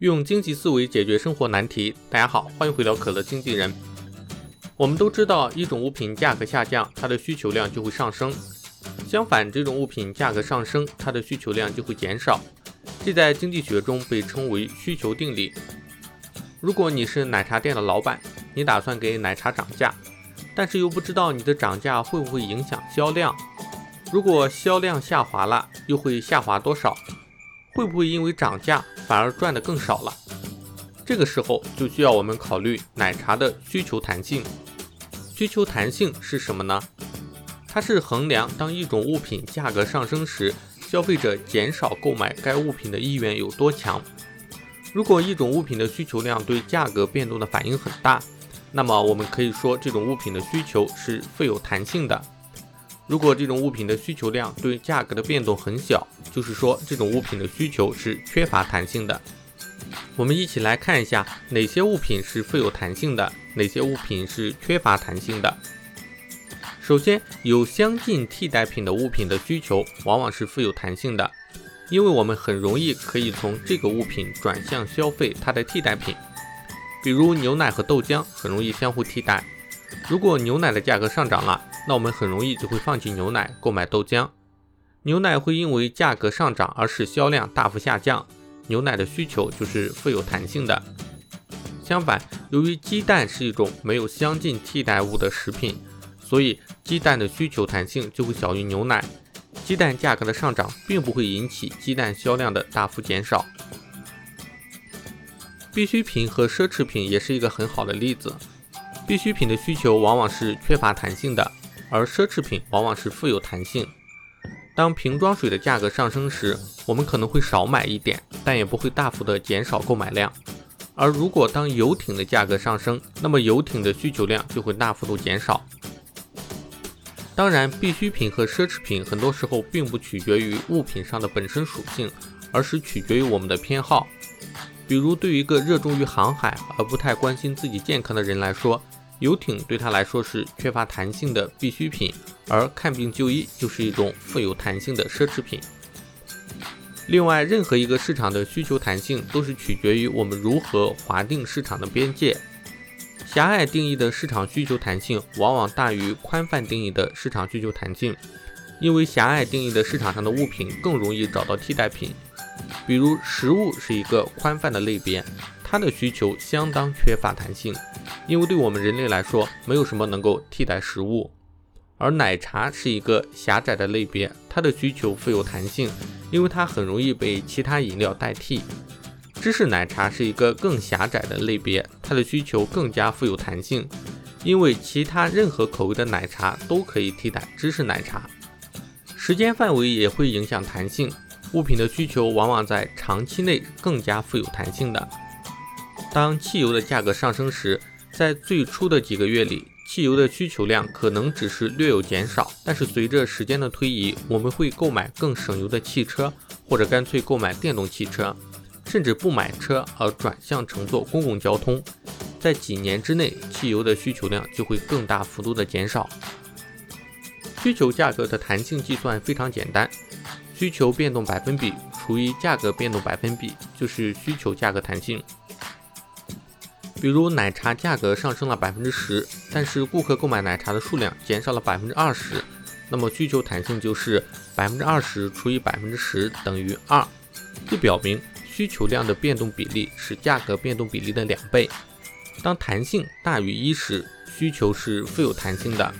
用经济思维解决生活难题。大家好，欢迎回到可乐经纪人。我们都知道，一种物品价格下降，它的需求量就会上升；相反，这种物品价格上升，它的需求量就会减少。这在经济学中被称为需求定理。如果你是奶茶店的老板，你打算给奶茶涨价，但是又不知道你的涨价会不会影响销量。如果销量下滑了，又会下滑多少？会不会因为涨价反而赚得更少了？这个时候就需要我们考虑奶茶的需求弹性。需求弹性是什么呢？它是衡量当一种物品价格上升时，消费者减少购买该物品的意愿有多强。如果一种物品的需求量对价格变动的反应很大，那么我们可以说这种物品的需求是富有弹性的。如果这种物品的需求量对价格的变动很小，就是说这种物品的需求是缺乏弹性的。我们一起来看一下哪些物品是富有弹性的，哪些物品是缺乏弹性的。首先，有相近替代品的物品的需求往往是富有弹性的，因为我们很容易可以从这个物品转向消费它的替代品。比如牛奶和豆浆很容易相互替代，如果牛奶的价格上涨了。那我们很容易就会放弃牛奶，购买豆浆。牛奶会因为价格上涨而使销量大幅下降，牛奶的需求就是富有弹性的。相反，由于鸡蛋是一种没有相近替代物的食品，所以鸡蛋的需求弹性就会小于牛奶。鸡蛋价格的上涨并不会引起鸡蛋销量的大幅减少。必需品和奢侈品也是一个很好的例子。必需品的需求往往是缺乏弹性的。而奢侈品往往是富有弹性。当瓶装水的价格上升时，我们可能会少买一点，但也不会大幅的减少购买量。而如果当游艇的价格上升，那么游艇的需求量就会大幅度减少。当然，必需品和奢侈品很多时候并不取决于物品上的本身属性，而是取决于我们的偏好。比如，对于一个热衷于航海而不太关心自己健康的人来说，游艇对他来说是缺乏弹性的必需品，而看病就医就是一种富有弹性的奢侈品。另外，任何一个市场的需求弹性都是取决于我们如何划定市场的边界。狭隘定义的市场需求弹性往往大于宽泛定义的市场需求弹性，因为狭隘定义的市场上的物品更容易找到替代品。比如，食物是一个宽泛的类别，它的需求相当缺乏弹性。因为对我们人类来说，没有什么能够替代食物，而奶茶是一个狭窄的类别，它的需求富有弹性，因为它很容易被其他饮料代替。芝士奶茶是一个更狭窄的类别，它的需求更加富有弹性，因为其他任何口味的奶茶都可以替代芝士奶茶。时间范围也会影响弹性，物品的需求往往在长期内更加富有弹性的。当汽油的价格上升时，在最初的几个月里，汽油的需求量可能只是略有减少，但是随着时间的推移，我们会购买更省油的汽车，或者干脆购买电动汽车，甚至不买车而转向乘坐公共交通。在几年之内，汽油的需求量就会更大幅度的减少。需求价格的弹性计算非常简单，需求变动百分比除以价格变动百分比就是需求价格弹性。比如奶茶价格上升了百分之十，但是顾客购买奶茶的数量减少了百分之二十，那么需求弹性就是百分之二十除以百分之十等于二，这表明需求量的变动比例是价格变动比例的两倍。当弹性大于一时，需求是富有弹性的；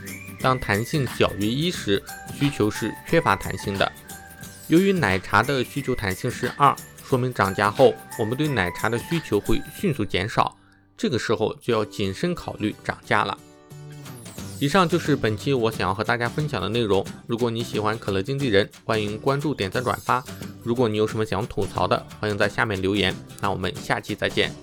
当弹性小于一时，需求是缺乏弹性的。由于奶茶的需求弹性是二，说明涨价后我们对奶茶的需求会迅速减少。这个时候就要谨慎考虑涨价了。以上就是本期我想要和大家分享的内容。如果你喜欢可乐经纪人，欢迎关注、点赞、转发。如果你有什么想吐槽的，欢迎在下面留言。那我们下期再见。